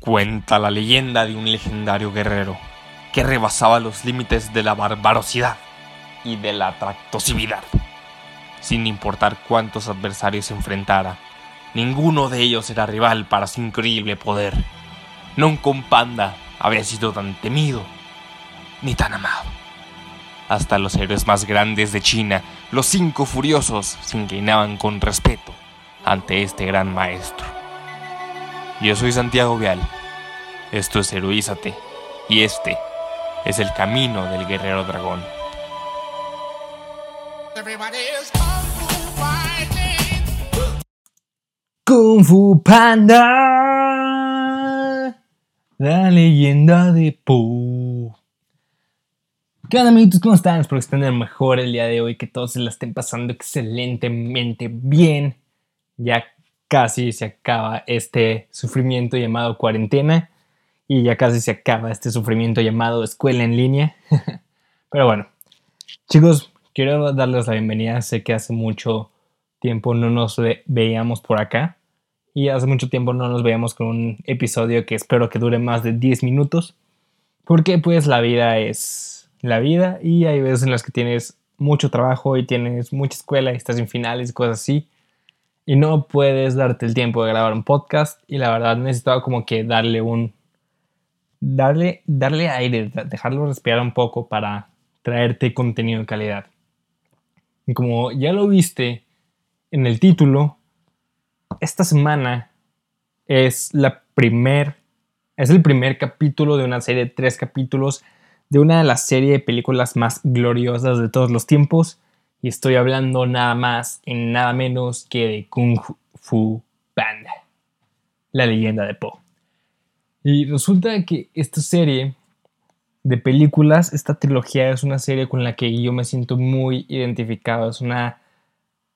Cuenta la leyenda de un legendario guerrero que rebasaba los límites de la barbarosidad y de la tractosividad. Sin importar cuántos adversarios enfrentara, ninguno de ellos era rival para su increíble poder. Nunca un panda había sido tan temido ni tan amado. Hasta los héroes más grandes de China, los cinco furiosos, se inclinaban con respeto ante este gran maestro. Yo soy Santiago Vial. Esto es Heroízate. Y este es el camino del guerrero dragón. Kung Fu Panda. La leyenda de Po. ¿Qué onda amiguitos? ¿Cómo están? Espero que estén mejor el día de hoy, que todos se la estén pasando excelentemente bien. Ya casi se acaba este sufrimiento llamado cuarentena y ya casi se acaba este sufrimiento llamado escuela en línea. Pero bueno, chicos, quiero darles la bienvenida. Sé que hace mucho tiempo no nos veíamos por acá y hace mucho tiempo no nos veíamos con un episodio que espero que dure más de 10 minutos. Porque pues la vida es la vida y hay veces en las que tienes mucho trabajo y tienes mucha escuela y estás en finales y cosas así y no puedes darte el tiempo de grabar un podcast y la verdad necesitaba como que darle un darle darle aire, dejarlo respirar un poco para traerte contenido de calidad. Y como ya lo viste en el título, esta semana es la primer es el primer capítulo de una serie de tres capítulos de una de las series de películas más gloriosas de todos los tiempos y estoy hablando nada más y nada menos que de Kung Fu Panda, la leyenda de Po. Y resulta que esta serie de películas, esta trilogía es una serie con la que yo me siento muy identificado. Es una,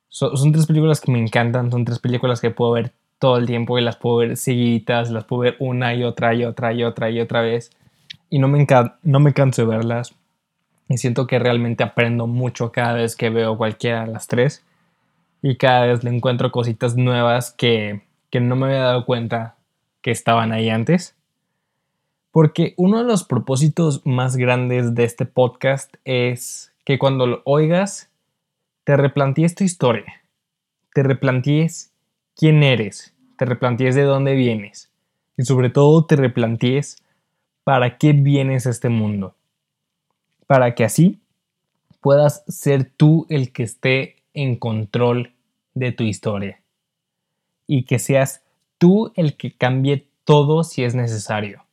son, tres películas que me encantan, son tres películas que puedo ver todo el tiempo y las puedo ver seguiditas, las puedo ver una y otra y otra y otra y otra vez. Y no me, no me canso de verlas y siento que realmente aprendo mucho cada vez que veo cualquiera de las tres. Y cada vez le encuentro cositas nuevas que, que no me había dado cuenta que estaban ahí antes. Porque uno de los propósitos más grandes de este podcast es que cuando lo oigas, te replantees tu historia. Te replantees quién eres. Te replantees de dónde vienes. Y sobre todo te replantees para qué vienes a este mundo para que así puedas ser tú el que esté en control de tu historia y que seas tú el que cambie todo si es necesario.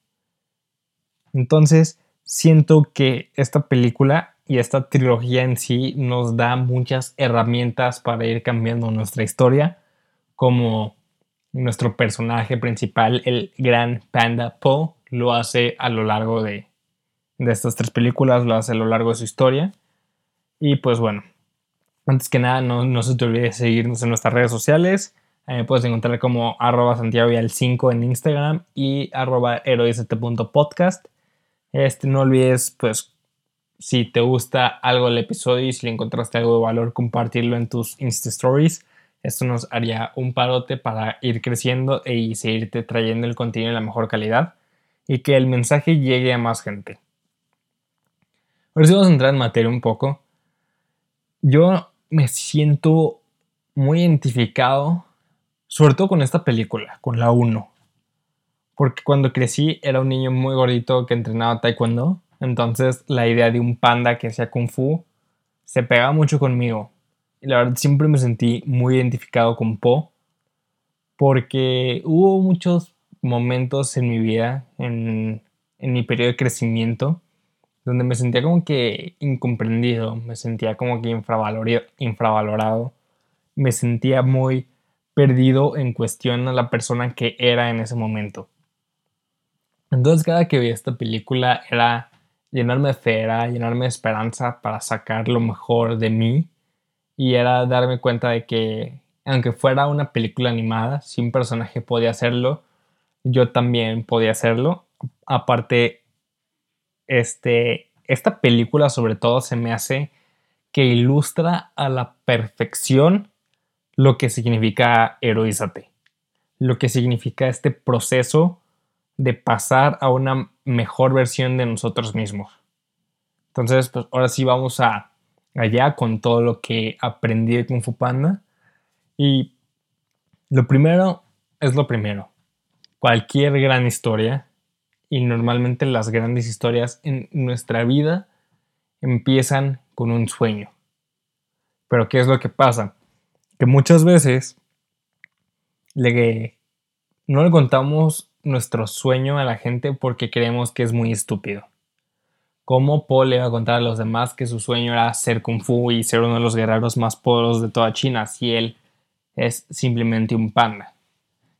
Entonces, siento que esta película y esta trilogía en sí nos da muchas herramientas para ir cambiando nuestra historia, como nuestro personaje principal, el gran Panda Po, lo hace a lo largo de de estas tres películas, hace a lo largo de su historia. Y pues bueno, antes que nada, no, se te olvide seguirnos en nuestras redes sociales. me puedes encontrar como arroba Santiago 5 en Instagram y arroba podcast Este, no olvides, pues, si te gusta algo del episodio y si le encontraste algo de valor, compartirlo en tus Insta Stories. Esto nos haría un parote para ir creciendo y seguirte trayendo el contenido de la mejor calidad y que el mensaje llegue a más gente. Ahora sí vamos a entrar en materia un poco. Yo me siento muy identificado, sobre todo con esta película, con la 1. Porque cuando crecí era un niño muy gordito que entrenaba taekwondo. Entonces la idea de un panda que hacía kung fu se pegaba mucho conmigo. Y la verdad siempre me sentí muy identificado con Po. Porque hubo muchos momentos en mi vida, en, en mi periodo de crecimiento, donde me sentía como que incomprendido, me sentía como que infravalorado, me sentía muy perdido en cuestión a la persona que era en ese momento. Entonces cada que veía esta película era llenarme de fe, era llenarme de esperanza para sacar lo mejor de mí y era darme cuenta de que aunque fuera una película animada, si un personaje podía hacerlo, yo también podía hacerlo. Aparte, este, esta película sobre todo se me hace que ilustra a la perfección lo que significa heroízate, lo que significa este proceso de pasar a una mejor versión de nosotros mismos. Entonces, pues ahora sí vamos a allá con todo lo que aprendí de Kung Fu Panda. Y lo primero es lo primero. Cualquier gran historia, y normalmente las grandes historias en nuestra vida empiezan con un sueño. Pero ¿qué es lo que pasa? Que muchas veces no le contamos nuestro sueño a la gente porque creemos que es muy estúpido. ¿Cómo Paul le va a contar a los demás que su sueño era ser kung fu y ser uno de los guerreros más poderosos de toda China si él es simplemente un panda?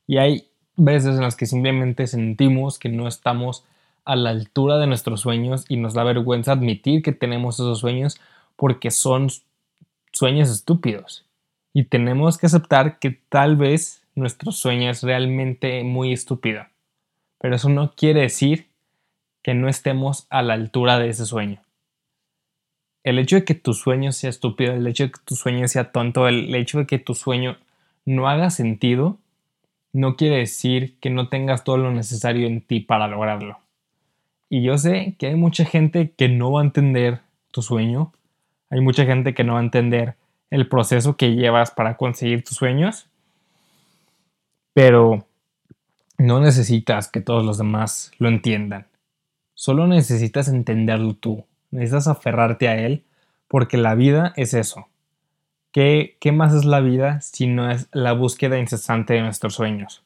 Y hay veces en las que simplemente sentimos que no estamos a la altura de nuestros sueños y nos da vergüenza admitir que tenemos esos sueños porque son sueños estúpidos. Y tenemos que aceptar que tal vez nuestro sueño es realmente muy estúpido. Pero eso no quiere decir que no estemos a la altura de ese sueño. El hecho de que tu sueño sea estúpido, el hecho de que tu sueño sea tonto, el hecho de que tu sueño no haga sentido, no quiere decir que no tengas todo lo necesario en ti para lograrlo. Y yo sé que hay mucha gente que no va a entender tu sueño, hay mucha gente que no va a entender el proceso que llevas para conseguir tus sueños, pero no necesitas que todos los demás lo entiendan. Solo necesitas entenderlo tú, necesitas aferrarte a él, porque la vida es eso. ¿Qué, ¿Qué más es la vida si no es la búsqueda incesante de nuestros sueños?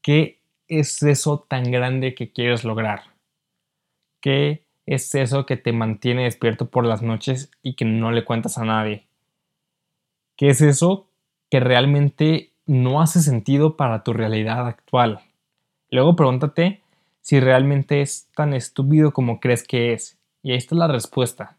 ¿Qué es eso tan grande que quieres lograr? ¿Qué es eso que te mantiene despierto por las noches y que no le cuentas a nadie? ¿Qué es eso que realmente no hace sentido para tu realidad actual? Luego pregúntate si realmente es tan estúpido como crees que es. Y ahí está la respuesta.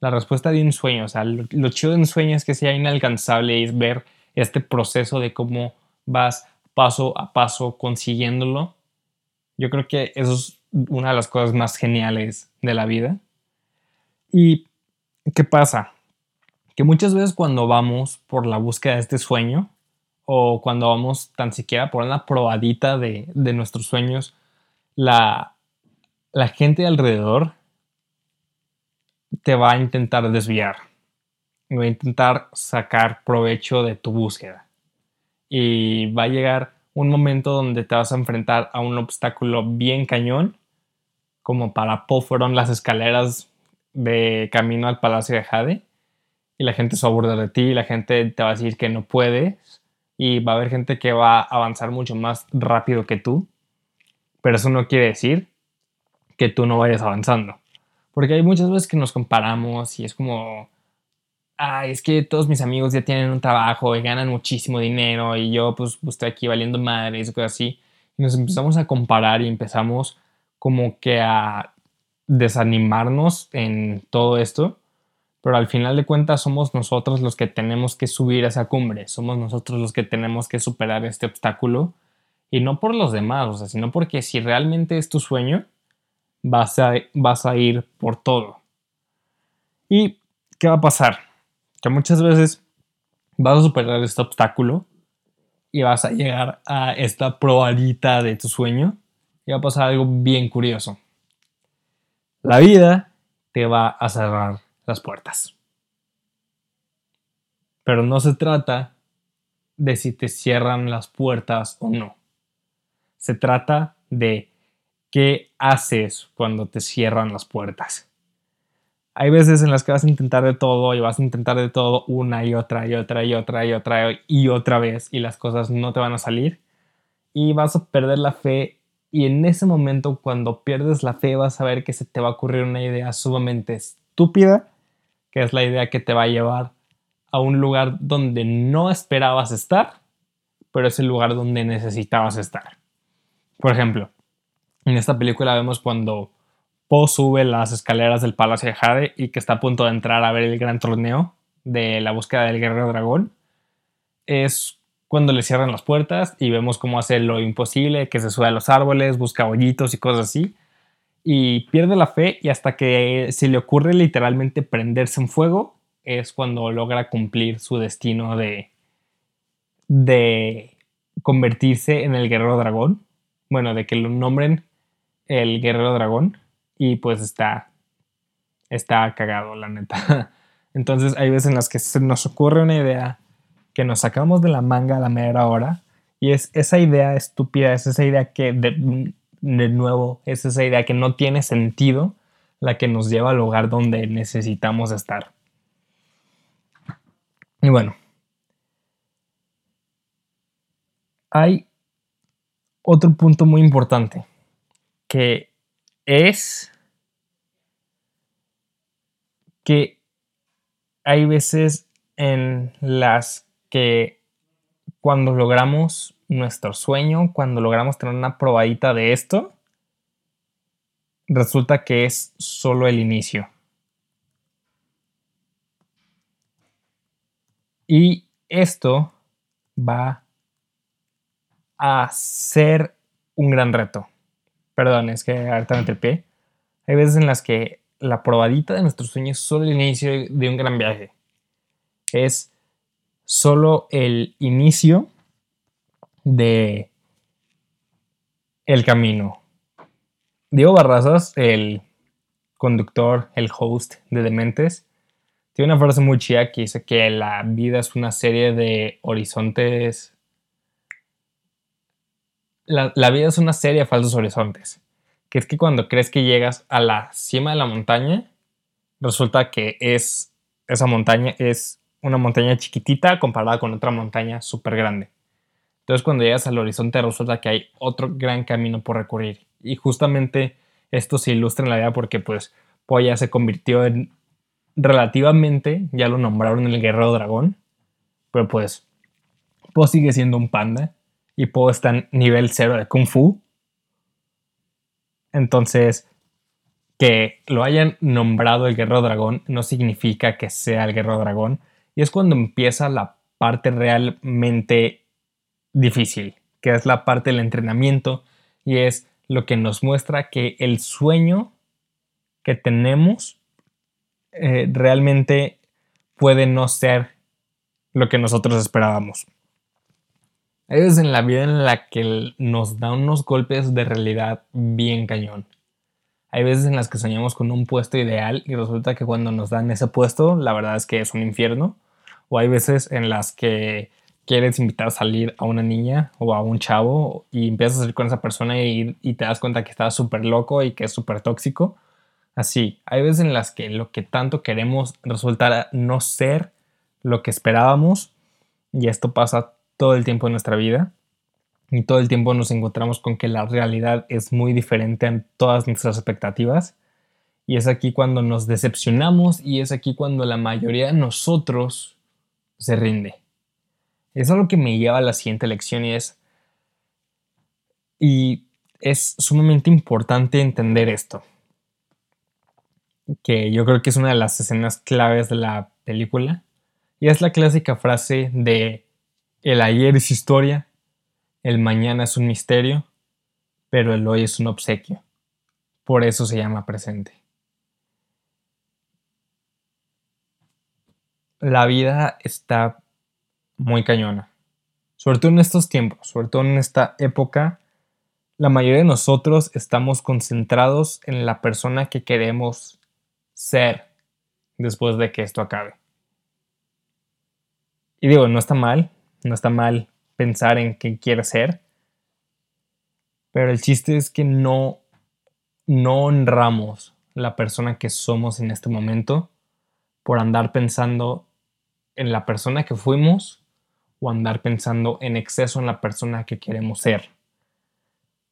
La respuesta de un sueño. O sea, lo, chido de un sueño es que sea inalcanzable y es ver este proceso de cómo vas paso a paso consiguiéndolo. Yo creo que eso es una de las cosas más geniales de la vida. ¿Y qué pasa? Que muchas veces cuando vamos por la búsqueda de este sueño, o cuando vamos tan siquiera por una probadita de, de nuestros sueños, la, la gente alrededor te va a intentar desviar. Va a intentar sacar provecho de tu búsqueda. Y va a llegar un momento donde te vas a enfrentar a un obstáculo bien cañón, como para Paul fueron las escaleras de camino al Palacio de Jade. Y la gente se aburre de ti, la gente te va a decir que no puedes. Y va a haber gente que va a avanzar mucho más rápido que tú pero eso no quiere decir que tú no vayas avanzando. Porque hay muchas veces que nos comparamos y es como, ay, es que todos mis amigos ya tienen un trabajo y ganan muchísimo dinero y yo pues, pues estoy aquí valiendo madre y cosas así. Y nos empezamos a comparar y empezamos como que a desanimarnos en todo esto. Pero al final de cuentas somos nosotros los que tenemos que subir a esa cumbre, somos nosotros los que tenemos que superar este obstáculo y no por los demás, o sea, sino porque si realmente es tu sueño, vas a, vas a ir por todo. ¿Y qué va a pasar? Que muchas veces vas a superar este obstáculo y vas a llegar a esta probadita de tu sueño y va a pasar algo bien curioso. La vida te va a cerrar las puertas. Pero no se trata de si te cierran las puertas o no. Se trata de qué haces cuando te cierran las puertas. Hay veces en las que vas a intentar de todo y vas a intentar de todo una y otra y otra y otra y otra y otra vez y las cosas no te van a salir y vas a perder la fe y en ese momento cuando pierdes la fe vas a ver que se te va a ocurrir una idea sumamente estúpida que es la idea que te va a llevar a un lugar donde no esperabas estar pero es el lugar donde necesitabas estar. Por ejemplo, en esta película vemos cuando Po sube las escaleras del Palacio de Jade y que está a punto de entrar a ver el gran torneo de la búsqueda del guerrero dragón. Es cuando le cierran las puertas y vemos cómo hace lo imposible, que se sube a los árboles, busca bollitos y cosas así. Y pierde la fe y hasta que se le ocurre literalmente prenderse en fuego, es cuando logra cumplir su destino de, de convertirse en el guerrero dragón bueno, de que lo nombren el guerrero dragón y pues está, está cagado, la neta. Entonces hay veces en las que se nos ocurre una idea que nos sacamos de la manga a la mera hora y es esa idea estúpida, es esa idea que de, de nuevo, es esa idea que no tiene sentido la que nos lleva al lugar donde necesitamos estar. Y bueno, hay otro punto muy importante que es que hay veces en las que cuando logramos nuestro sueño, cuando logramos tener una probadita de esto, resulta que es solo el inicio. Y esto va a ser un gran reto. Perdón, es que ahorita me pie. Hay veces en las que la probadita de nuestro sueño es solo el inicio de un gran viaje. Es solo el inicio de el camino. Diego Barrazas, el conductor, el host de Dementes, tiene una frase muy chida que dice que la vida es una serie de horizontes la, vida es una serie de falsos horizontes. Que es que cuando crees que llegas a la cima de la montaña, resulta que es esa montaña es una montaña chiquitita comparada con otra montaña súper grande. Entonces cuando llegas al horizonte resulta que hay otro gran camino por recorrer. Y justamente esto se ilustra en la vida porque pues Poya se convirtió en relativamente, ya lo nombraron el guerrero dragón, pero pues Po sigue siendo un panda y Po está en nivel cero de Kung Fu. Entonces, que lo hayan nombrado el Guerrero Dragón no significa que sea el Guerrero Dragón. Y es cuando empieza la parte realmente difícil, que es la parte del entrenamiento y es lo que nos muestra que el sueño que tenemos eh, realmente puede no ser lo que nosotros esperábamos. Hay veces en la vida en la que nos da unos golpes de realidad bien cañón. Hay veces en las que soñamos con un puesto ideal y resulta que cuando nos dan ese puesto, la verdad es que es un infierno. O hay veces en las que quieres invitar a salir a una niña o a un chavo y empiezas a salir con esa persona y, te das cuenta que está súper loco y que es súper tóxico. Así, hay veces en las que lo que tanto queremos resulta no ser lo que esperábamos y esto pasa todo el tiempo en nuestra vida y todo el tiempo nos encontramos con que la realidad es muy diferente en todas nuestras expectativas. Y es aquí cuando nos decepcionamos y es aquí cuando la mayoría de nosotros se rinde. Es lo que me lleva a la siguiente lección y es, y es sumamente importante entender esto, que yo creo que es una de las escenas claves de la película, y es la clásica frase de el ayer es historia, el mañana es un misterio, pero el hoy es un obsequio. Por eso se llama presente. La vida está muy cañona. Sobre todo en estos tiempos, sobre todo en esta época, la mayoría de nosotros estamos concentrados en la persona que queremos ser después de que esto acabe. Y digo, no está mal, no está mal pensar en qué quieres ser. Pero el chiste es que no, no honramos la persona que somos en este momento por andar pensando en la persona que fuimos o andar pensando en exceso en la persona que queremos ser.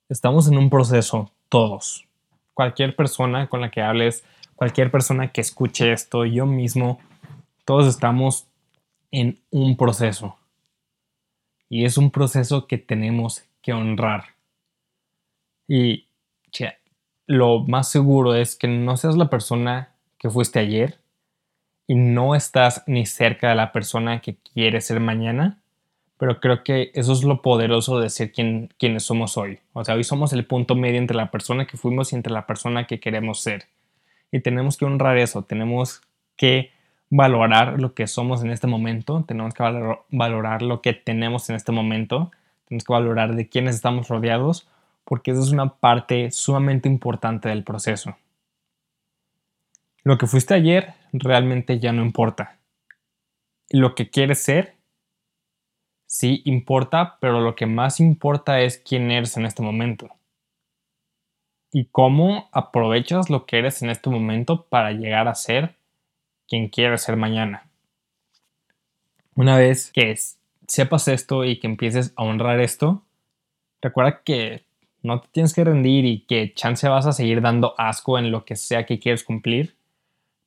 Estamos en un proceso, todos. Cualquier persona con la que hables, cualquier persona que escuche esto, yo mismo, todos estamos en un proceso. Y es un proceso que tenemos que honrar. Y lo más seguro es que no seas la persona que fuiste ayer y no estás ni cerca de la persona que quieres ser mañana. Pero creo que eso es lo poderoso de ser quien, somos hoy. O sea, hoy somos el punto medio entre la persona que fuimos y entre la persona que queremos ser. Y tenemos que honrar eso. Tenemos que valorar lo que somos en este momento, tenemos que valorar lo que tenemos en este momento, tenemos que valorar de quiénes estamos rodeados, porque esa es una parte sumamente importante del proceso. Lo que fuiste ayer realmente ya no importa. Lo que quieres ser, sí importa, pero lo que más importa es quién eres en este momento. Y cómo aprovechas lo que eres en este momento para llegar a ser quien quieres ser mañana. Una vez que sepas esto y que empieces a honrar esto, recuerda que no te tienes que rendir y que chance vas a seguir dando asco en lo que sea que quieres cumplir,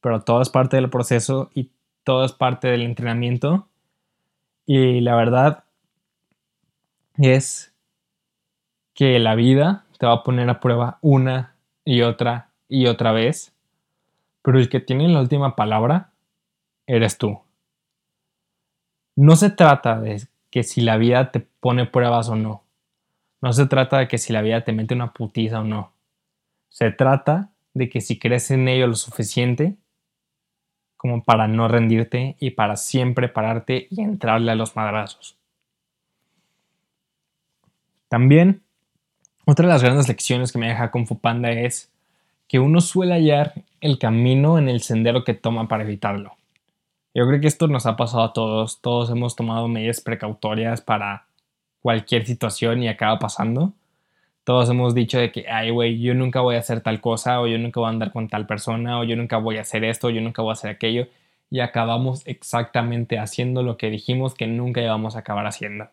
pero todo es parte del proceso y todo es parte del entrenamiento. Y la verdad es que la vida te va a poner a prueba una y otra y otra vez, pero el que tiene la última palabra eres tú. No se trata de que si la vida te pone pruebas o no. No se trata de que si la vida te mete una putiza o no. Se trata de que si crees en ello lo suficiente como para no rendirte y para siempre pararte y entrarle a los madrazos. También, otra de las grandes lecciones que me deja con Fupanda es que uno suele hallar el camino en el sendero que toma para evitarlo. Yo creo que esto nos ha pasado a todos, todos hemos tomado medidas precautorias para cualquier situación y acaba pasando. Todos hemos dicho de que, ay, güey, yo nunca voy a hacer tal cosa, o yo nunca voy a andar con tal persona, o yo nunca voy a hacer esto, o yo nunca voy a hacer aquello. Y acabamos exactamente haciendo lo que dijimos que nunca íbamos a acabar haciendo.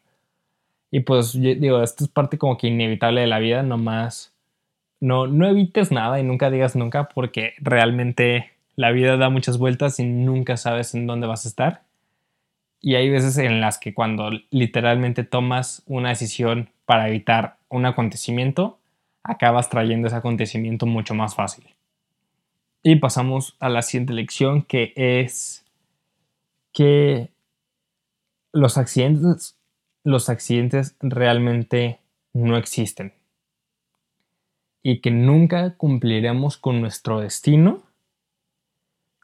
Y pues, digo, esto es parte como que inevitable de la vida, nomás. No, no evites nada y nunca digas nunca, porque realmente la vida da muchas vueltas y nunca sabes en dónde vas a estar. Y hay veces en las que cuando literalmente tomas una decisión para evitar un acontecimiento, acabas trayendo ese acontecimiento mucho más fácil. Y pasamos a la siguiente lección que es que los accidentes, los accidentes realmente no existen. Y que nunca cumpliremos con nuestro destino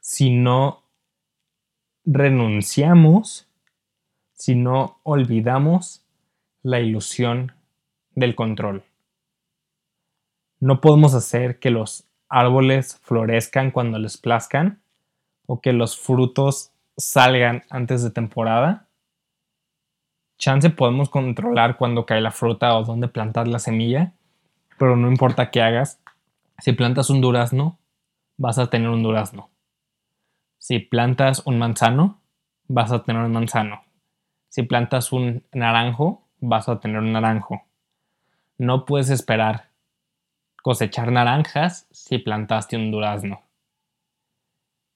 si no renunciamos si no olvidamos la ilusión del control. No podemos hacer que los árboles florezcan cuando les plazcan o que los frutos salgan antes de temporada. Chance podemos controlar cuando cae la fruta o dónde plantar la semilla, pero no importa qué hagas. Si plantas un durazno, vas a tener un durazno. Si plantas un manzano, vas a tener un manzano. Si plantas un naranjo, vas a tener un naranjo. No puedes esperar cosechar naranjas si plantaste un durazno.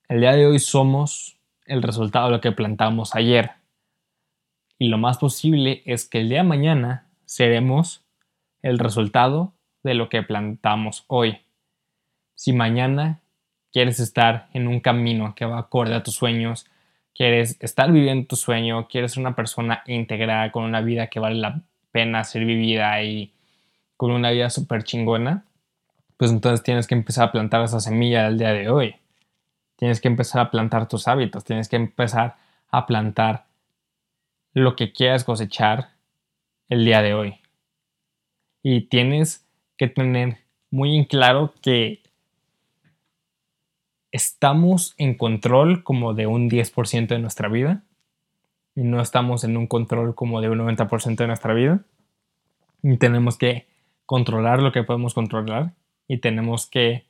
El día de hoy somos el resultado de lo que plantamos ayer. Y lo más posible es que el día de mañana seremos el resultado de lo que plantamos hoy. Si mañana quieres estar en un camino que va acorde a tus sueños, quieres estar viviendo tu sueño, quieres ser una persona íntegra, con una vida que vale la pena ser vivida y con una vida súper chingona, pues entonces tienes que empezar a plantar esa semilla del día de hoy. Tienes que empezar a plantar tus hábitos, tienes que empezar a plantar lo que quieras cosechar el día de hoy. Y tienes que tener muy en claro que estamos en control como de un 10% de nuestra vida y no estamos en un control como de un 90% de nuestra vida. Y tenemos que controlar lo que podemos controlar y tenemos que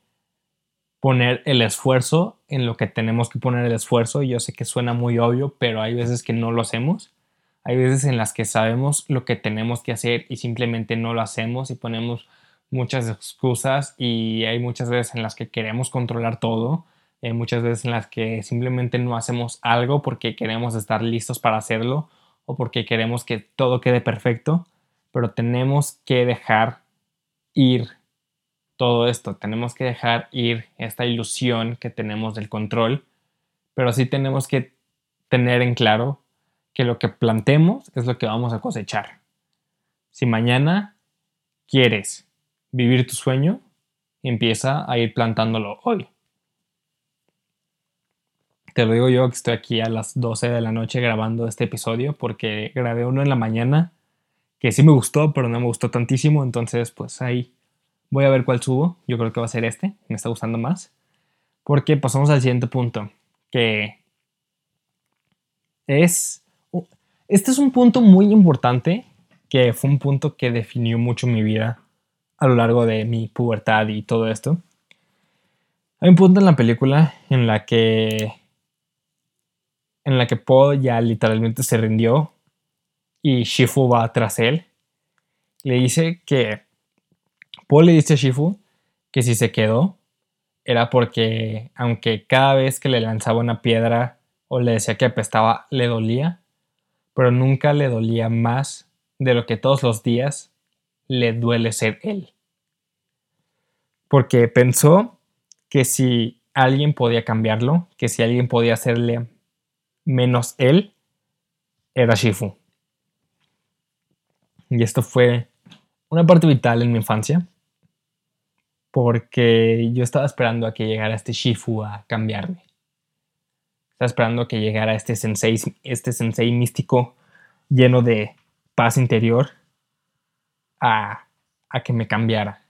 poner el esfuerzo en lo que tenemos que poner el esfuerzo. Yo sé que suena muy obvio, pero hay veces que no lo hacemos. Hay veces en las que sabemos lo que tenemos que hacer y simplemente no lo hacemos y ponemos muchas excusas y hay muchas veces en las que queremos controlar todo, hay muchas veces en las que simplemente no hacemos algo porque queremos estar listos para hacerlo o porque queremos que todo quede perfecto, pero tenemos que dejar ir todo esto, tenemos que dejar ir esta ilusión que tenemos del control, pero sí tenemos que tener en claro que lo que plantemos es lo que vamos a cosechar. Si mañana quieres vivir tu sueño, empieza a ir plantándolo hoy. Te lo digo yo que estoy aquí a las 12 de la noche grabando este episodio porque grabé uno en la mañana que sí me gustó, pero no me gustó tantísimo. Entonces, pues ahí voy a ver cuál subo. Yo creo que va a ser este. Me está gustando más. Porque pasamos al siguiente punto. Que es... Este es un punto muy importante. Que fue un punto que definió mucho mi vida a lo largo de mi pubertad y todo esto. Hay un punto en la película en la que en la que Paul ya literalmente se rindió y Shifu va tras él. Le dice que Paul le dice a Shifu que si se quedó era porque aunque cada vez que le lanzaba una piedra o le decía que apestaba le dolía, pero nunca le dolía más de lo que todos los días le duele ser él. Porque pensó que si alguien podía cambiarlo, que si alguien podía hacerle menos él, era Shifu. Y esto fue una parte vital en mi infancia, porque yo estaba esperando a que llegara este Shifu a cambiarme. Estaba esperando a que llegara este sensei, este sensei místico lleno de paz interior a, que me cambiara,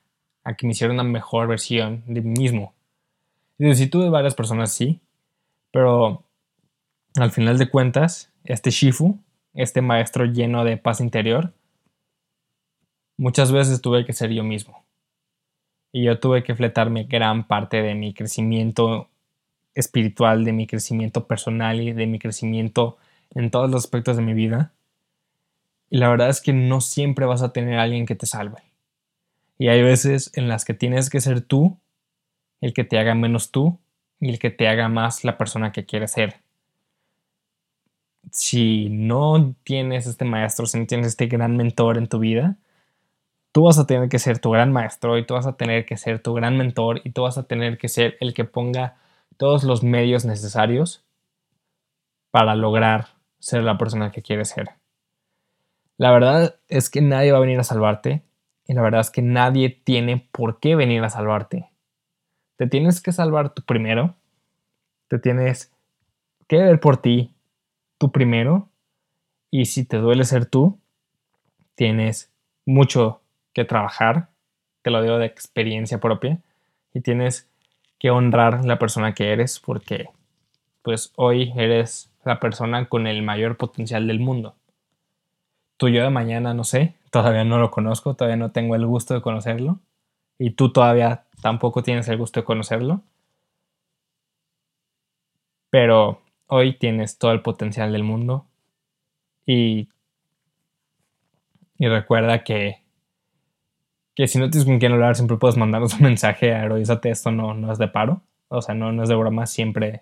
a que me hiciera una mejor versión de mí mismo. Y sí tuve varias personas así, pero al final de cuentas, este Shifu, este maestro lleno de paz interior, muchas veces tuve que ser yo mismo. Y yo tuve que fletarme gran parte de mi crecimiento espiritual, de mi crecimiento personal y de mi crecimiento en todos los aspectos de mi vida. Y la verdad es que no siempre vas a tener alguien que te salve. Y hay veces en las que tienes que ser tú el que te haga menos tú y el que te haga más la persona que quieres ser. Si no tienes este maestro, si no tienes este gran mentor en tu vida, tú vas a tener que ser tu gran maestro y tú vas a tener que ser tu gran mentor y tú vas a tener que ser el que ponga todos los medios necesarios para lograr ser la persona que quieres ser. La verdad es que nadie va a venir a salvarte y la verdad es que nadie tiene por qué venir a salvarte. Te tienes que salvar tú primero, te tienes que ver por ti tú primero y si te duele ser tú, tienes mucho que trabajar, te lo digo de experiencia propia, y tienes que honrar la persona que eres porque pues hoy eres la persona con el mayor potencial del mundo. Tú yo de mañana no sé, todavía no lo conozco, todavía no tengo el gusto de conocerlo y tú todavía tampoco tienes el gusto de conocerlo. Pero hoy tienes todo el potencial del mundo y, y recuerda que que si no tienes con quién hablar, siempre puedes mandarnos un mensaje a Heroízate, esto no, no es de paro, o sea, no, no es de broma, siempre.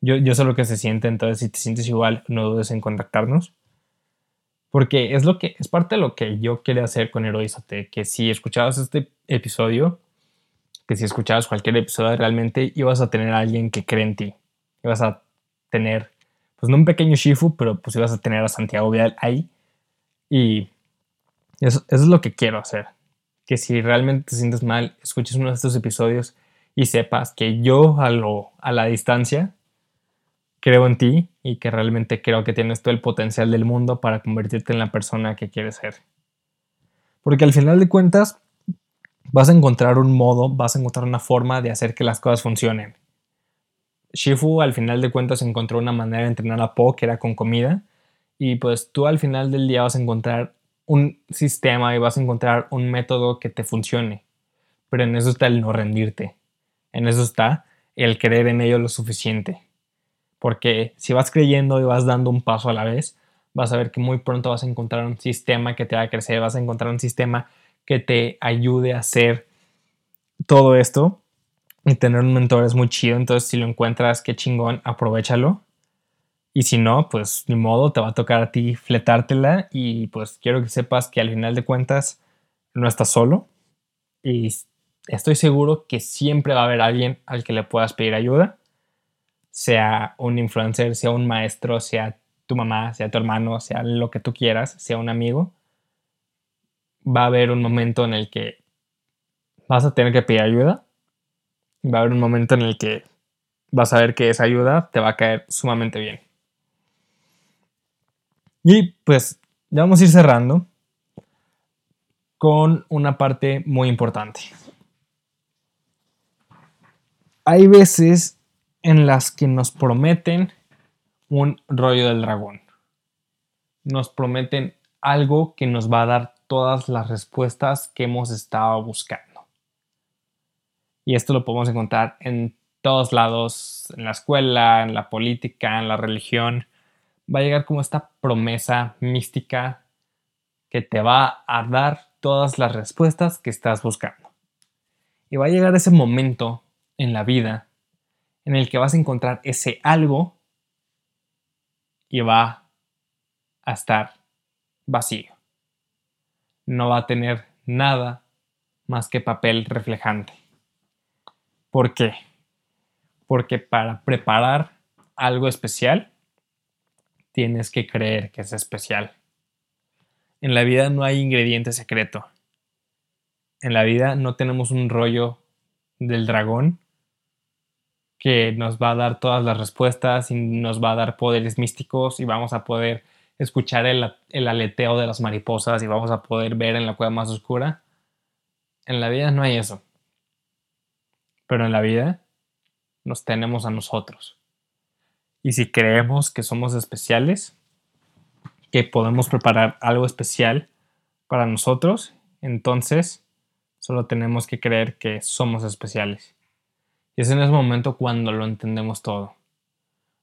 Yo, yo sé lo que se siente, entonces si te sientes igual, no dudes en contactarnos. Porque es lo que, es parte de lo que yo quería hacer con Heroízate, que si escuchabas este episodio, que si escuchabas cualquier episodio, realmente ibas a tener a alguien que cree en ti. Ibas a tener, pues no un pequeño Shifu, pero pues ibas a tener a Santiago Vidal ahí. Y eso es lo que quiero hacer que si realmente te sientes mal, escuches uno de estos episodios y sepas que yo a, lo, a la distancia creo en ti y que realmente creo que tienes todo el potencial del mundo para convertirte en la persona que quieres ser. Porque al final de cuentas vas a encontrar un modo, vas a encontrar una forma de hacer que las cosas funcionen. Shifu al final de cuentas encontró una manera de entrenar a Po que era con comida y pues tú al final del día vas a encontrar un sistema y vas a encontrar un método que te funcione. Pero en eso está el no rendirte. En eso está el creer en ello lo suficiente. Porque si vas creyendo y vas dando un paso a la vez, vas a ver que muy pronto vas a encontrar un sistema que te va a crecer, vas a encontrar un sistema que te ayude a hacer todo esto. Y tener un mentor es muy chido, entonces si lo encuentras, qué chingón, aprovechalo y si no, pues ni modo, te va a tocar a ti fletártela y pues quiero que sepas que al final de cuentas no estás solo y estoy seguro que siempre va a haber alguien al que le puedas pedir ayuda, sea un influencer, sea un maestro, sea tu mamá, sea tu hermano, sea lo que tú quieras, sea un amigo. Va a haber un momento en el que vas a tener que pedir ayuda. Va a haber un momento en el que vas a ver que esa ayuda te va a caer sumamente bien. Y pues ya vamos a ir cerrando. con una parte muy importante. Hay veces en las que nos prometen un rollo del dragón. Nos prometen algo que nos va a dar todas las respuestas que hemos estado buscando. Y esto lo podemos encontrar en todos lados, en la escuela, en la política, en la religión. Va a llegar como esta promesa mística que te va a dar todas las respuestas que estás buscando. Y va a llegar ese momento en la vida en el que vas a encontrar ese algo y va a estar vacío. No va a tener nada más que papel reflejante. ¿Por qué? Porque para preparar algo especial, tienes que creer que es especial. En la vida no hay ingrediente secreto. En la vida no tenemos un rollo del dragón que nos va a dar todas las respuestas y nos va a dar poderes místicos y vamos a poder escuchar el, aleteo de las mariposas y vamos a poder ver en la cueva más oscura. En la vida no hay eso. Pero en la vida nos tenemos a nosotros. Y si creemos que somos especiales, que podemos preparar algo especial para nosotros, entonces solo tenemos que creer que somos especiales. Y es en ese momento cuando lo entendemos todo.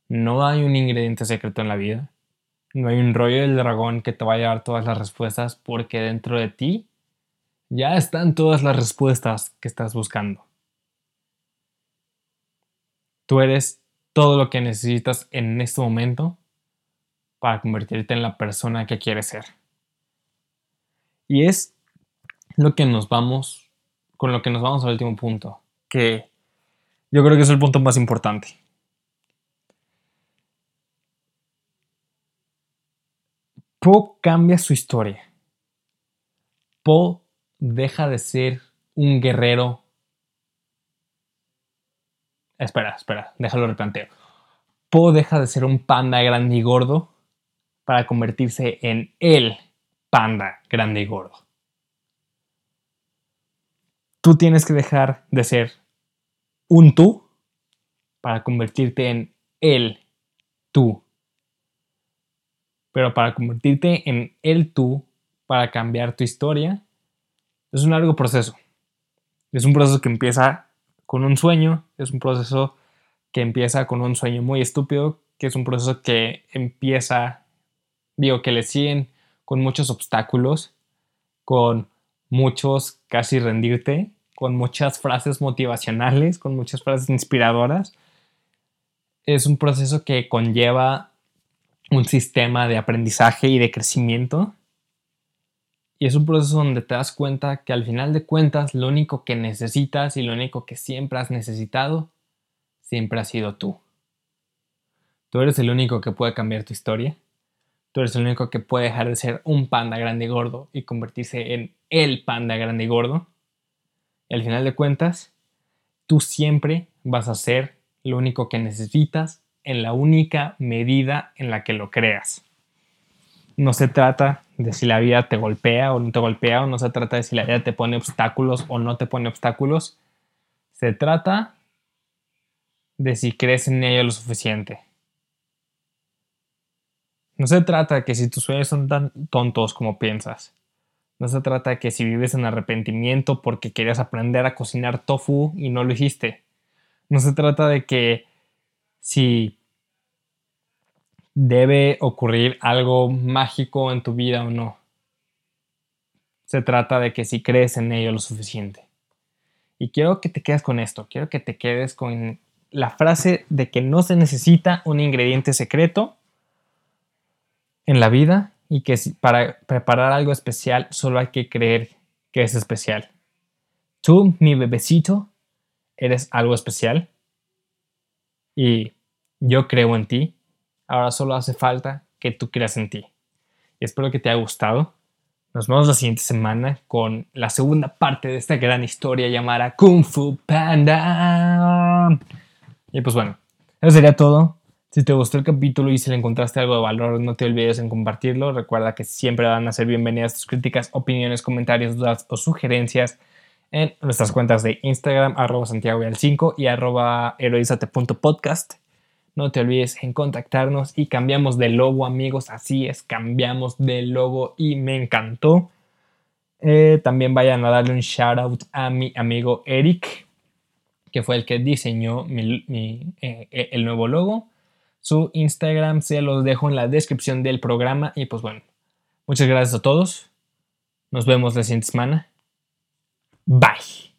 No hay un ingrediente secreto en la vida. No hay un rollo del dragón que te vaya a dar todas las respuestas porque dentro de ti ya están todas las respuestas que estás buscando. Tú eres todo lo que necesitas en este momento para convertirte en la persona que quieres ser. Y es lo que nos vamos, con lo que nos vamos al último punto, que yo creo que es el punto más importante. Po cambia su historia. Po deja de ser un guerrero. Espera, espera, déjalo replanteo. Po deja de ser un panda grande y gordo para convertirse en el panda grande y gordo. Tú tienes que dejar de ser un tú para convertirte en el tú. Pero para convertirte en el tú, para cambiar tu historia, es un largo proceso. Es un proceso que empieza con un sueño, es un proceso que empieza con un sueño muy estúpido, que es un proceso que empieza digo, que le siguen con muchos obstáculos, con muchos casi rendirte, con muchas frases motivacionales, con muchas frases inspiradoras. Es un proceso que conlleva un sistema de aprendizaje y de crecimiento. Y es un proceso donde te das cuenta que al final de cuentas lo único que necesitas y lo único que siempre has necesitado siempre ha sido tú. Tú eres el único que puede cambiar tu historia. Tú eres el único que puede dejar de ser un panda grande y gordo y convertirse en el panda grande y gordo. Y al final de cuentas, tú siempre vas a ser lo único que necesitas en la única medida en la que lo creas. No se trata de si la vida te golpea o no te golpea, o no se trata de si la vida te pone obstáculos o no te pone obstáculos. Se trata de si crees en ella lo suficiente. No se trata de que si tus sueños son tan tontos como piensas. No se trata de que si vives en arrepentimiento porque querías aprender a cocinar tofu y no lo hiciste. No se trata de que si debe ocurrir algo mágico en tu vida o no. Se trata de que si crees en ello lo suficiente. Y quiero que te quedes con esto, quiero que te quedes con la frase de que no se necesita un ingrediente secreto en la vida y que para preparar algo especial solo hay que creer que es especial. Tú, mi bebecito, eres algo especial y yo creo en ti. Ahora solo hace falta que tú creas en ti. Y espero que te haya gustado. Nos vemos la siguiente semana con la segunda parte de esta gran historia llamada Kung Fu Panda. Y pues bueno, eso sería todo. Si te gustó el capítulo y si le encontraste algo de valor, no te olvides en compartirlo. Recuerda que siempre van a ser bienvenidas tus críticas, opiniones, comentarios, dudas o sugerencias en nuestras cuentas de Instagram, arroba Santiago 5 y arroba heroizate.podcast. No te olvides en contactarnos y cambiamos de logo, amigos. Así es, cambiamos de logo y me encantó. Eh, también vayan a darle un shout out a mi amigo Eric, que fue el que diseñó eh, el nuevo logo. Su Instagram se los dejo en la descripción del programa. Y pues bueno, muchas gracias a todos. Nos vemos la siguiente semana. Bye.